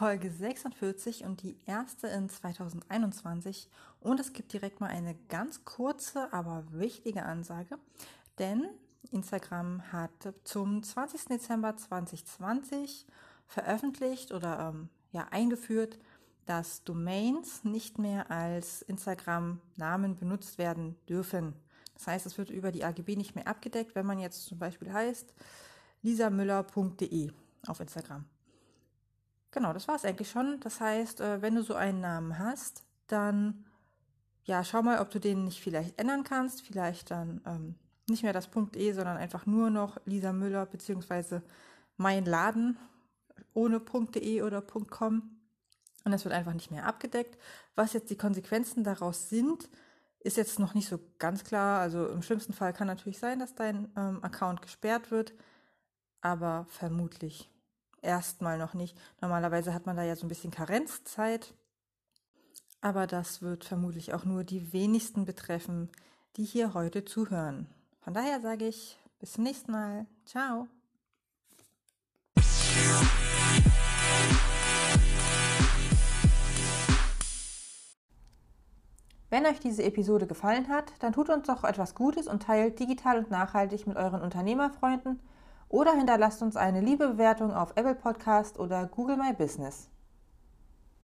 Folge 46 und die erste in 2021. Und es gibt direkt mal eine ganz kurze, aber wichtige Ansage, denn Instagram hat zum 20. Dezember 2020 veröffentlicht oder ähm, ja, eingeführt, dass Domains nicht mehr als Instagram-Namen benutzt werden dürfen. Das heißt, es wird über die AGB nicht mehr abgedeckt, wenn man jetzt zum Beispiel heißt lisamüller.de auf Instagram. Genau, das war es eigentlich schon. Das heißt, äh, wenn du so einen Namen hast, dann ja, schau mal, ob du den nicht vielleicht ändern kannst. Vielleicht dann ähm, nicht mehr das .e, sondern einfach nur noch Lisa Müller beziehungsweise mein Laden ohne .de oder .com. Und das wird einfach nicht mehr abgedeckt. Was jetzt die Konsequenzen daraus sind, ist jetzt noch nicht so ganz klar. Also im schlimmsten Fall kann natürlich sein, dass dein ähm, Account gesperrt wird, aber vermutlich erstmal noch nicht. Normalerweise hat man da ja so ein bisschen Karenzzeit, aber das wird vermutlich auch nur die wenigsten betreffen, die hier heute zuhören. Von daher sage ich bis zum nächsten Mal. Ciao. Wenn euch diese Episode gefallen hat, dann tut uns doch etwas Gutes und teilt digital und nachhaltig mit euren Unternehmerfreunden oder hinterlasst uns eine liebe Bewertung auf Apple Podcast oder Google My Business.